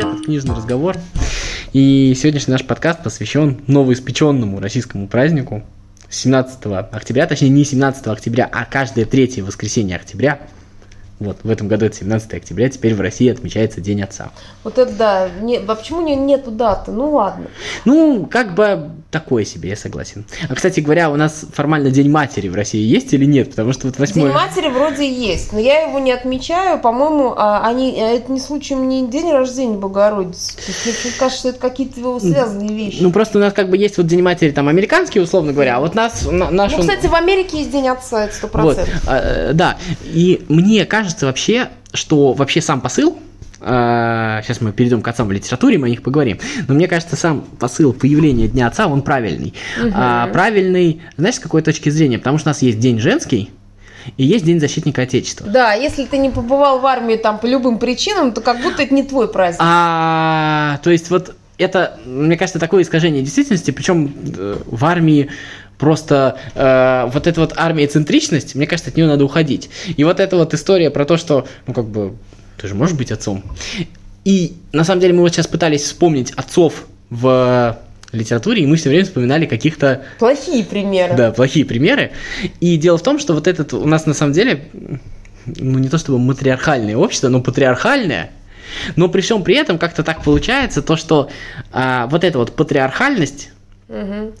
привет, книжный разговор. И сегодняшний наш подкаст посвящен новоиспеченному российскому празднику 17 октября, точнее не 17 октября, а каждое третье воскресенье октября – вот, в этом году это 17 октября, теперь в России отмечается День Отца. Вот это да, не, а почему не, нету даты? Ну ладно. Ну, как бы такое себе, я согласен. А, кстати говоря, у нас формально День Матери в России есть или нет? Потому что вот 8... День Матери вроде есть, но я его не отмечаю, по-моему, а, они, а это не случаем не день рождения Богородицы. Мне кажется, что это какие-то связанные вещи. Ну, просто у нас как бы есть вот День Матери там американский, условно говоря, а вот нас... Наш, ну, кстати, в Америке есть День Отца, это 100%. Вот, а, да, и мне кажется, кажется вообще, что вообще сам посыл, сейчас а, мы перейдем к отцам в литературе, мы о них поговорим. Но мне кажется, сам посыл появления Дня Отца, он правильный. Угу. А, правильный, знаешь, с какой точки зрения? Потому что у нас есть День женский, и есть День защитника Отечества. Да, если ты не побывал в армии там по любым причинам, то как будто это не твой праздник. А, то есть вот это, мне кажется, такое искажение действительности, причем э, в армии просто э, вот эта вот армия центричность, мне кажется, от нее надо уходить. И вот эта вот история про то, что, ну, как бы, ты же можешь быть отцом. И на самом деле мы вот сейчас пытались вспомнить отцов в литературе, и мы все время вспоминали каких-то... Плохие примеры. Да, плохие примеры. И дело в том, что вот этот у нас на самом деле, ну не то чтобы матриархальное общество, но патриархальное, но при всем при этом как-то так получается то, что а, вот эта вот патриархальность, угу.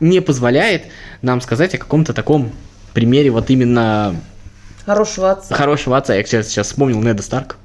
не позволяет нам сказать о каком-то таком примере вот именно Хорошего отца. Хорошего отца. Я сейчас, сейчас вспомнил Неда Старк.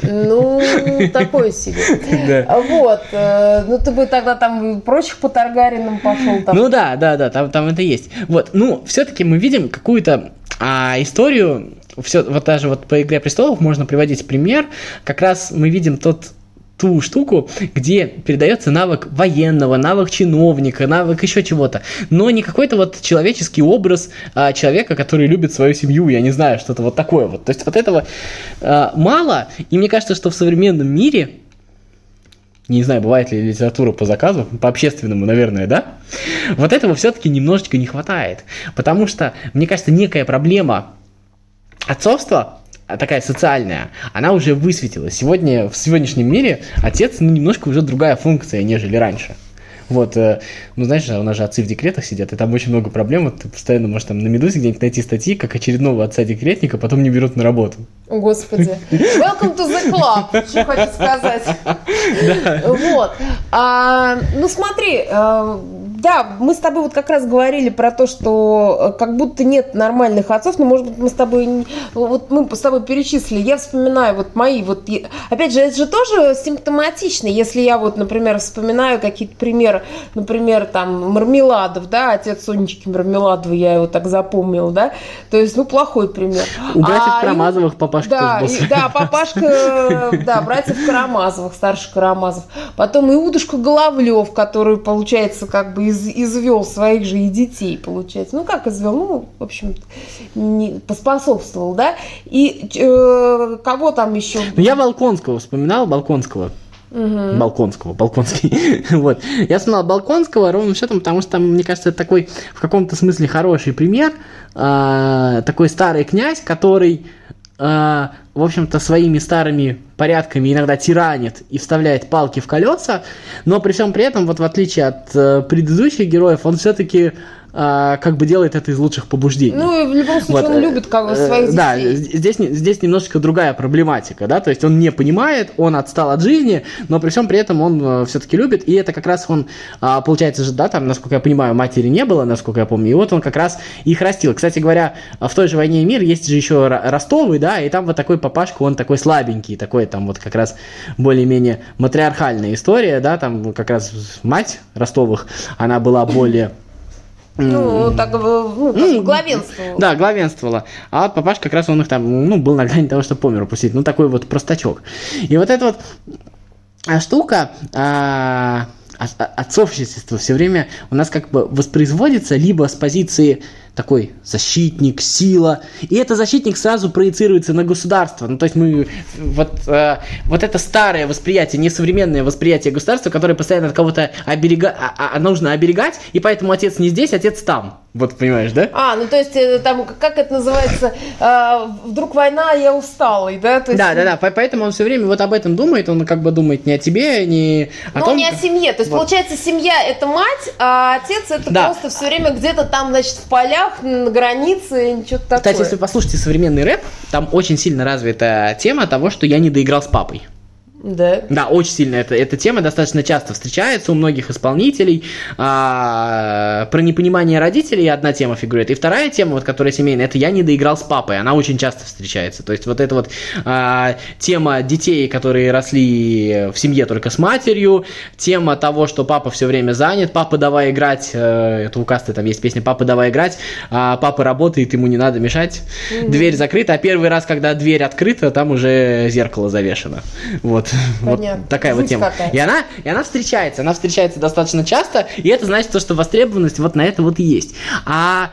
Ну, такой себе. Да. Вот. Э, ну, ты бы тогда там прочих по Таргаринам пошел. Там. Ну да, да, да, там, там это есть. Вот. Ну, все-таки мы видим какую-то а, историю, все, вот даже вот по «Игре престолов» можно приводить пример, как раз мы видим тот ту штуку, где передается навык военного, навык чиновника, навык еще чего-то, но не какой-то вот человеческий образ а, человека, который любит свою семью, я не знаю, что-то вот такое вот. То есть вот этого а, мало, и мне кажется, что в современном мире не знаю, бывает ли литература по заказу, по общественному, наверное, да? Вот этого все-таки немножечко не хватает. Потому что, мне кажется, некая проблема отцовства такая социальная, она уже высветилась. Сегодня, в сегодняшнем мире отец, ну, немножко уже другая функция, нежели раньше. Вот, э, ну, знаешь, у нас же отцы в декретах сидят, и там очень много проблем. Вот ты постоянно можешь там на Медузе где-нибудь найти статьи, как очередного отца-декретника потом не берут на работу. Господи. Welcome to the club, что хочу сказать. Да. Вот. А, ну, смотри, э, да, мы с тобой вот как раз говорили про то, что э, как будто нет нормальных отцов, но, может быть, мы с тобой, вот мы с тобой перечислили, я вспоминаю вот мои, вот, опять же, это же тоже симптоматично, если я вот, например, вспоминаю какие-то примеры, например, там, Мармеладов, да, отец Сонечки Мармеладова, я его так запомнил, да, то есть, ну, плохой пример. У братьев а, Карамазовых папашка да, тоже был. Да, папашка, да, братьев Карамазовых, старший Карамазов. Потом Иудушка Головлев, который, получается, как бы из, извел своих же и детей, получается. Ну, как извел? Ну, в общем, не, поспособствовал, да? И э, кого там еще? Ну, я Балконского вспоминал, Балконского. Угу. Балконского, Балконский. вот. Я вспоминал Балконского ровно счетом, потому что там, мне кажется, это такой в каком-то смысле хороший пример. Э, такой старый князь, который э, в общем-то, своими старыми порядками иногда тиранит и вставляет палки в колеса, но при всем при этом, вот в отличие от э, предыдущих героев, он все-таки а, как бы делает это из лучших побуждений. Ну, в любом случае вот. он любит как бы своих детей. Да, здесь, здесь немножечко другая проблематика, да, то есть он не понимает, он отстал от жизни, но при всем при этом он э, все-таки любит, и это как раз он, а, получается же, да, там, насколько я понимаю, матери не было, насколько я помню, и вот он как раз их растил. Кстати говоря, в той же «Войне и мир» есть же еще Ростовый, да, и там вот такой папашка, он такой слабенький, такой там вот как раз более-менее матриархальная история, да, там как раз мать Ростовых, она была более ну, так, ну, ну главенствовала. Да, главенствовала. А вот папаш как раз он их там, ну, был на грани того, чтобы помер упустить. Ну, такой вот простачок. И вот эта вот а, штука, а, отцовщество все время у нас как бы воспроизводится либо с позиции такой защитник, сила. И этот защитник сразу проецируется на государство. Ну, то есть мы вот, э, вот это старое восприятие, несовременное восприятие государства, которое постоянно от кого-то оберега... а, а, нужно оберегать, и поэтому отец не здесь, отец там. Вот понимаешь, да? А, ну то есть э, там, как это называется, э, вдруг война, я усталый, да? То есть... Да, да, да, поэтому он все время вот об этом думает, он как бы думает не о тебе, не о Но том... не о семье, то есть вот. получается семья это мать, а отец это да. просто все время где-то там, значит, в полях, на границе, что-то такое. Кстати, если послушаете современный рэп, там очень сильно развита тема того, что я не доиграл с папой. Да. Да, очень сильно. Это, эта тема достаточно часто встречается у многих исполнителей. А, про непонимание родителей одна тема фигурирует. И вторая тема, вот, которая семейная, это я не доиграл с папой. Она очень часто встречается. То есть вот эта вот а, тема детей, которые росли в семье только с матерью, тема того, что папа все время занят, папа давай играть, э, это у Касты там есть песня, папа давай играть, а папа работает, ему не надо мешать. Mm-hmm. Дверь закрыта, а первый раз, когда дверь открыта, там уже зеркало завешено. Вот. Понятно. Вот такая Жуть вот тема. И она, и она встречается, она встречается достаточно часто, и это значит то, что востребованность вот на это вот и есть. А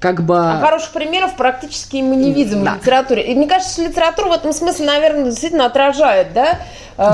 как бы... А хороших примеров практически мы не видим да. в литературе. И мне кажется, что литература в этом смысле, наверное, действительно отражает, да?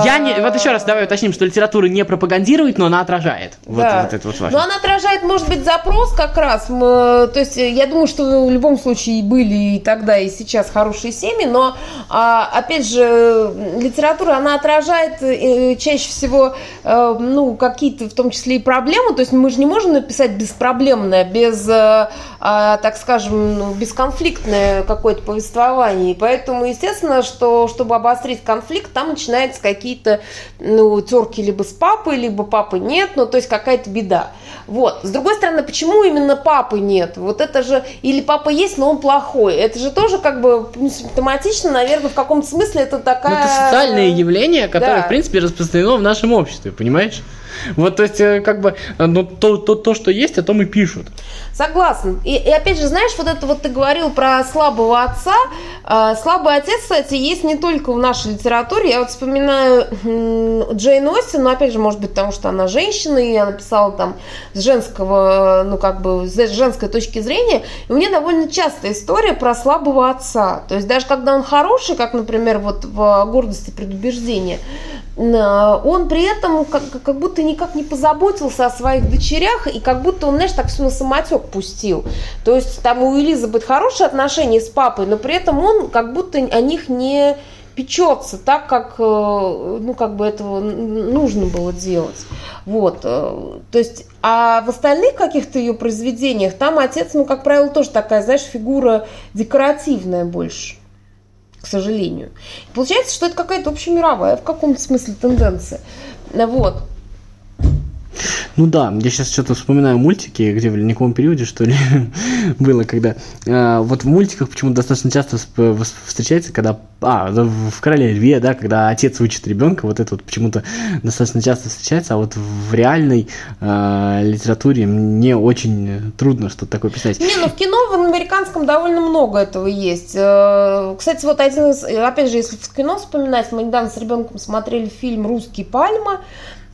Я не... Вот еще раз давай уточним, что литература не пропагандирует, но она отражает. Вот, да. вот это вот важно. Но она отражает, может быть, запрос как раз. То есть я думаю, что в любом случае были и тогда, и сейчас хорошие семьи, но, а, опять же, литература, она отражает э, чаще всего, э, ну, какие-то, в том числе и проблемы. То есть мы же не можем написать беспроблемное, без, э, а, так скажем, ну, бесконфликтное какое-то повествование. И поэтому, естественно, что, чтобы обострить конфликт, там начинается какие какие-то ну, терки либо с папой, либо папы нет, ну, то есть какая-то беда. Вот. С другой стороны, почему именно папы нет? Вот это же, или папа есть, но он плохой. Это же тоже как бы симптоматично, наверное, в каком-то смысле это такая... Ну, это социальное явление, которое, да. в принципе, распространено в нашем обществе, понимаешь? Вот, то есть, э, как бы, э, ну, то, то, то, что есть, о том и пишут. Согласна. И, и опять же, знаешь, вот это вот ты говорил про слабого отца. Э, слабый отец, кстати, есть не только в нашей литературе. Я вот вспоминаю Джейн Остин, но опять же, может быть, потому что она женщина, и она писала там с женского, ну, как бы, с женской точки зрения. И у меня довольно частая история про слабого отца. То есть даже когда он хороший, как, например, вот в «Гордости предубеждения», он при этом как, как будто никак не позаботился о своих дочерях, и как будто он, знаешь, так все на самотек пустил. То есть там у Элизабет хорошие отношения с папой, но при этом он как будто о них не печется так, как, э, ну, как бы этого нужно было делать. Вот. Э, то есть, а в остальных каких-то ее произведениях там отец, ну, как правило, тоже такая, знаешь, фигура декоративная больше к сожалению. получается, что это какая-то общемировая в каком-то смысле тенденция. Вот. Ну да, я сейчас что-то вспоминаю мультики, где в ледниковом периоде, что ли, было, когда... Э, вот в мультиках почему-то достаточно часто встречается, когда... А, в «Короле льве», да, когда отец учит ребенка, вот это вот почему-то достаточно часто встречается, а вот в реальной э, литературе мне очень трудно что-то такое писать. Не, ну в кино в американском довольно много этого есть. Э, кстати, вот один из... Опять же, если в кино вспоминать, мы недавно с ребенком смотрели фильм «Русский пальма»,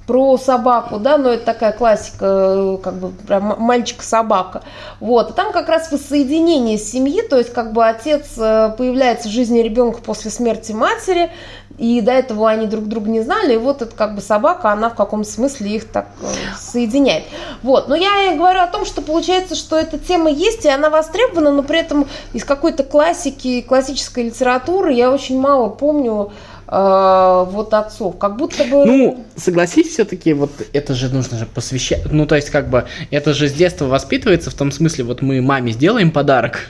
про собаку, да, но это такая классика, как бы мальчик-собака. Вот, и там как раз воссоединение семьи, то есть как бы отец э, появляется в жизни ребенка после смерти матери, и до этого они друг друга не знали, и вот эта как бы собака, она в каком смысле их так э, соединяет. Вот, но я говорю о том, что получается, что эта тема есть, и она востребована, но при этом из какой-то классики, классической литературы я очень мало помню э, вот отцов, как будто бы... Ну, согласись, все-таки вот это же нужно же посвящать, ну, то есть, как бы, это же с детства воспитывается, в том смысле, вот мы маме сделаем подарок,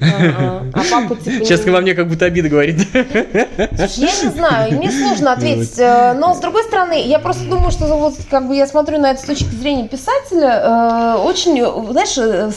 а папа типа... Сейчас во мне как будто обида говорит. Слушай, я не знаю, мне сложно ответить. Э, но, с другой стороны, я просто думаю, что вот как бы я смотрю на это с точки зрения писателя, э, очень, знаешь, э,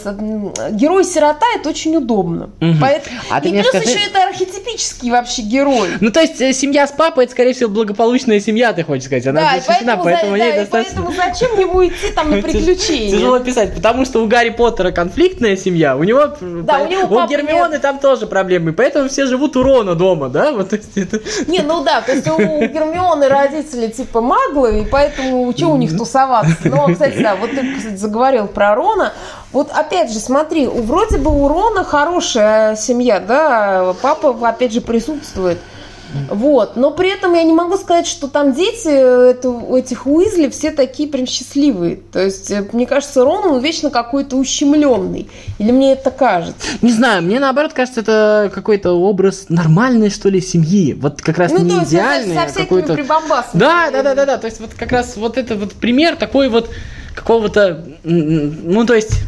герой-сирота – это очень удобно. Поэтому... А И плюс еще это архетипический вообще герой. Ну, то есть, семья с папой – это, скорее всего, благополучная семья, ты хочешь сказать. Она защищена, поэтому ей достаточно... поэтому зачем ему идти там на приключения? Тяжело писать, потому что у Гарри Поттера конфликтная семья, у него... Да, у него у Гермионы там тоже проблемы, поэтому все живут у Рона дома, да? Вот, это... Не, ну да, то есть у Гермионы родители типа маглы, и поэтому что у них тусоваться? Ну, кстати, да, вот ты, кстати, заговорил про Рона. Вот опять же, смотри, вроде бы у Рона хорошая семья, да, папа опять же присутствует. Вот. Но при этом я не могу сказать, что там дети это, у этих Уизли все такие прям счастливые. То есть, э, мне кажется, Рон, он вечно какой-то ущемленный. Или мне это кажется? Не знаю, мне наоборот кажется, это какой-то образ нормальной, что ли, семьи. Вот как раз ну, не идеальный. Со, со прибамбасами. Да, да, да, да, да. То есть, вот как раз вот это вот пример такой вот какого-то, ну, то есть,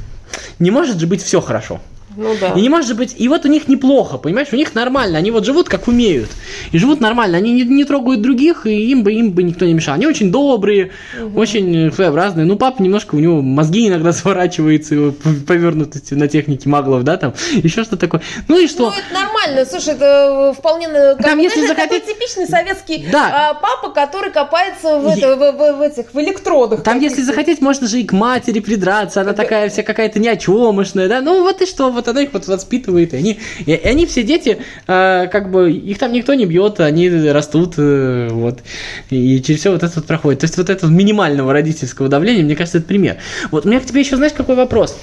не может же быть все хорошо. Ну да. И не может быть, и вот у них неплохо, понимаешь, у них нормально, они вот живут как умеют. И живут нормально, они не, не трогают других, и им бы, им бы никто не мешал. Они очень добрые, угу. очень своеобразные. Ну, папа немножко, у него мозги иногда сворачиваются, повернуты на технике маглов, да, там, еще что такое. Ну и что? Ну, это нормально, слушай, это вполне... Там, знаешь, если захотеть... такой типичный советский да. а, папа, который копается в, это, в, в, в этих, в электродах. Там, если захотеть, можно же и к матери придраться, она такая вся какая-то неочемышная, да, ну вот и что, вот вот она их вот воспитывает, и они, и они все дети, э, как бы, их там никто не бьет, они растут, э, вот, и через все вот это вот проходит. То есть вот этого минимального родительского давления, мне кажется, это пример. Вот у меня к тебе еще, знаешь, какой вопрос?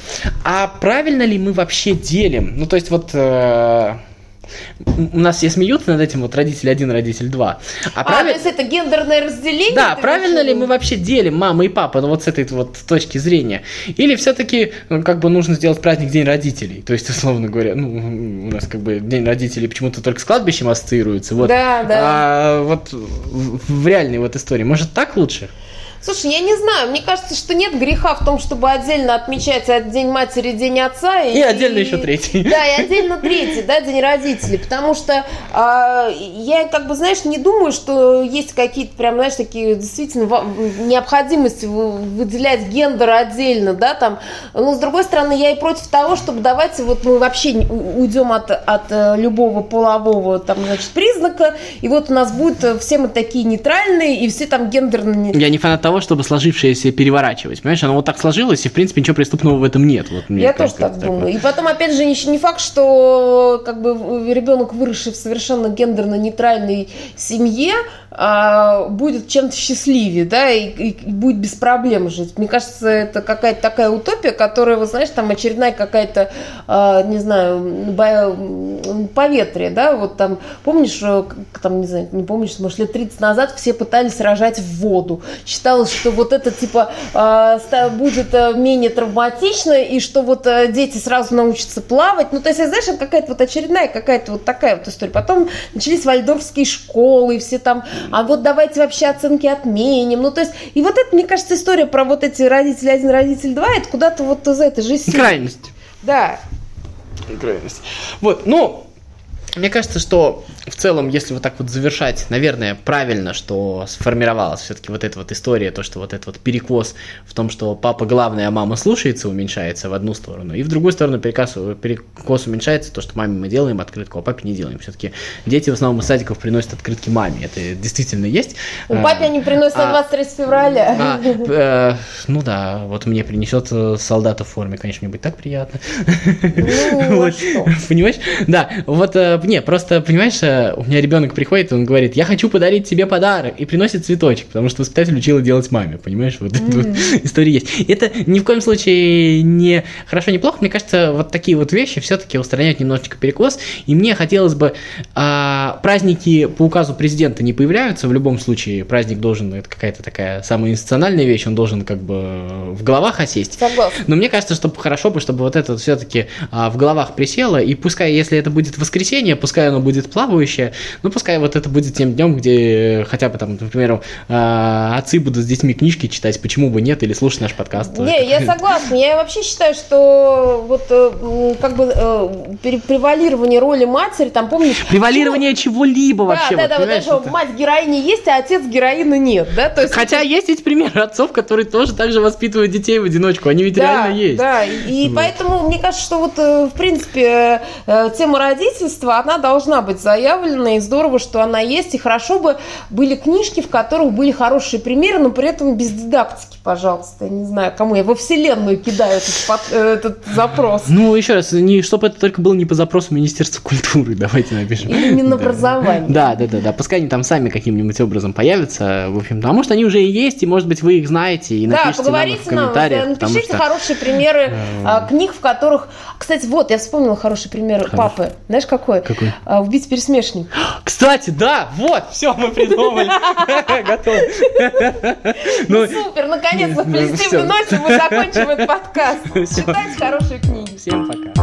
А правильно ли мы вообще делим? Ну, то есть вот... Э, у нас все смеются над этим, вот родитель один, родитель два. А, а прав... то есть это гендерное разделение? Да, правильно ли мы вообще делим мама и папа, ну вот с этой вот точки зрения? Или все-таки ну, как бы нужно сделать праздник День родителей? То есть, условно говоря, ну, у нас как бы День родителей почему-то только с кладбищем ассоциируется. Вот. Да, да. А вот в, в реальной вот истории, может так лучше? Слушай, я не знаю, мне кажется, что нет греха в том, чтобы отдельно отмечать День матери, День отца. И, и отдельно еще третий. Да, и отдельно третий, да, День родителей. Потому что э, я, как бы, знаешь, не думаю, что есть какие-то прям, знаешь, такие действительно необходимости выделять гендер отдельно, да, там. Но, с другой стороны, я и против того, чтобы давайте вот мы вообще уйдем от, от э, любого полового, там, значит, признака, и вот у нас будет э, все мы такие нейтральные, и все там гендерные. Я не фанат того, чтобы сложившееся переворачивать. Понимаешь, оно вот так сложилось, и в принципе ничего преступного в этом нет. Вот, Я тоже так думаю. Вот. И потом, опять же, не факт, что как бы ребенок, выросший в совершенно гендерно-нейтральной семье, а, будет чем-то счастливее, да, и, и будет без проблем жить. Мне кажется, это какая-то такая утопия, которая, вы знаешь, там очередная какая-то, а, не знаю, поветрие, да, вот там, помнишь, э, там, не знаю, не помнишь, может, лет 30 назад все пытались рожать в воду. Считалось, что вот это, типа, а, будет э, менее травматично, и что вот э, дети сразу научатся плавать. Ну, то есть, знаешь, это какая-то вот очередная какая-то вот такая вот история. Потом начались вальдорфские школы, и все там а вот давайте вообще оценки отменим. Ну, то есть, и вот это, мне кажется, история про вот эти родители один, родитель два, это куда-то вот из этой же Крайность. Да. Крайность. Вот, ну, мне кажется, что в целом, если вот так вот завершать, наверное, правильно, что сформировалась все-таки вот эта вот история, то, что вот этот вот перекос в том, что папа главный, а мама слушается, уменьшается в одну сторону, и в другую сторону перекос, перекос уменьшается, то, что маме мы делаем открытку, а папе не делаем. Все-таки дети в основном из садиков приносят открытки маме, это действительно есть. У а, папе они приносят а, на 23 февраля. А, э, ну да, вот мне принесет солдата в форме, конечно, мне будет так приятно. Ну, вот. Понимаешь? Да, вот э, не, просто, понимаешь, э, у меня ребенок приходит, он говорит, я хочу подарить тебе подарок, и приносит цветочек, потому что воспитатель учила делать маме, понимаешь, вот mm-hmm. эта вот история есть. Это ни в коем случае не хорошо, не плохо, мне кажется, вот такие вот вещи все-таки устраняют немножечко перекос, и мне хотелось бы, а, праздники по указу президента не появляются, в любом случае праздник должен, это какая-то такая самая институциональная вещь, он должен как бы в головах осесть. Согласна. Но мне кажется, что хорошо бы, чтобы вот это все-таки а, в головах присело, и пускай, если это будет воскресенье, движение, пускай оно будет плавающее, но пускай вот это будет тем днем, где хотя бы там, например, а, отцы будут с детьми книжки читать, почему бы нет, или слушать наш подкаст. Не, я согласна. Я вообще считаю, что вот э, как бы э, превалирование роли матери, там помнишь... Превалирование чего-либо вообще. Да, да, вот это мать героини есть, а отец героины нет, да? То есть Хотя есть ведь примеры отцов, которые тоже так же воспитывают детей в одиночку, они ведь реально есть. Да, и поэтому мне кажется, что вот э, в принципе тема родительства, она должна быть заявлена, и здорово, что она есть, и хорошо бы были книжки, в которых были хорошие примеры, но при этом без дидактики, пожалуйста. Я не знаю, кому я во вселенную кидаю этот, под, э, этот запрос. Ну, еще раз, не, чтобы это только было не по запросу Министерства культуры, давайте напишем. Или Минобразования. Да, да, да, да, пускай они там сами каким-нибудь образом появятся, в общем, а может они уже и есть, и может быть вы их знаете, и Да, напишите нам в поговорите нам, комментариях. да, потому напишите что- хорошие примеры а, книг, в которых... Кстати, вот, я вспомнила хороший пример Хороший. папы. Знаешь, какой? Какой? А, Убить пересмешник. Кстати, да, вот, все, мы придумали. Готово. Ну, Супер, наконец-то в ну, позитивной ноте мы закончим этот подкаст. Читайте хорошие книги. Всем пока.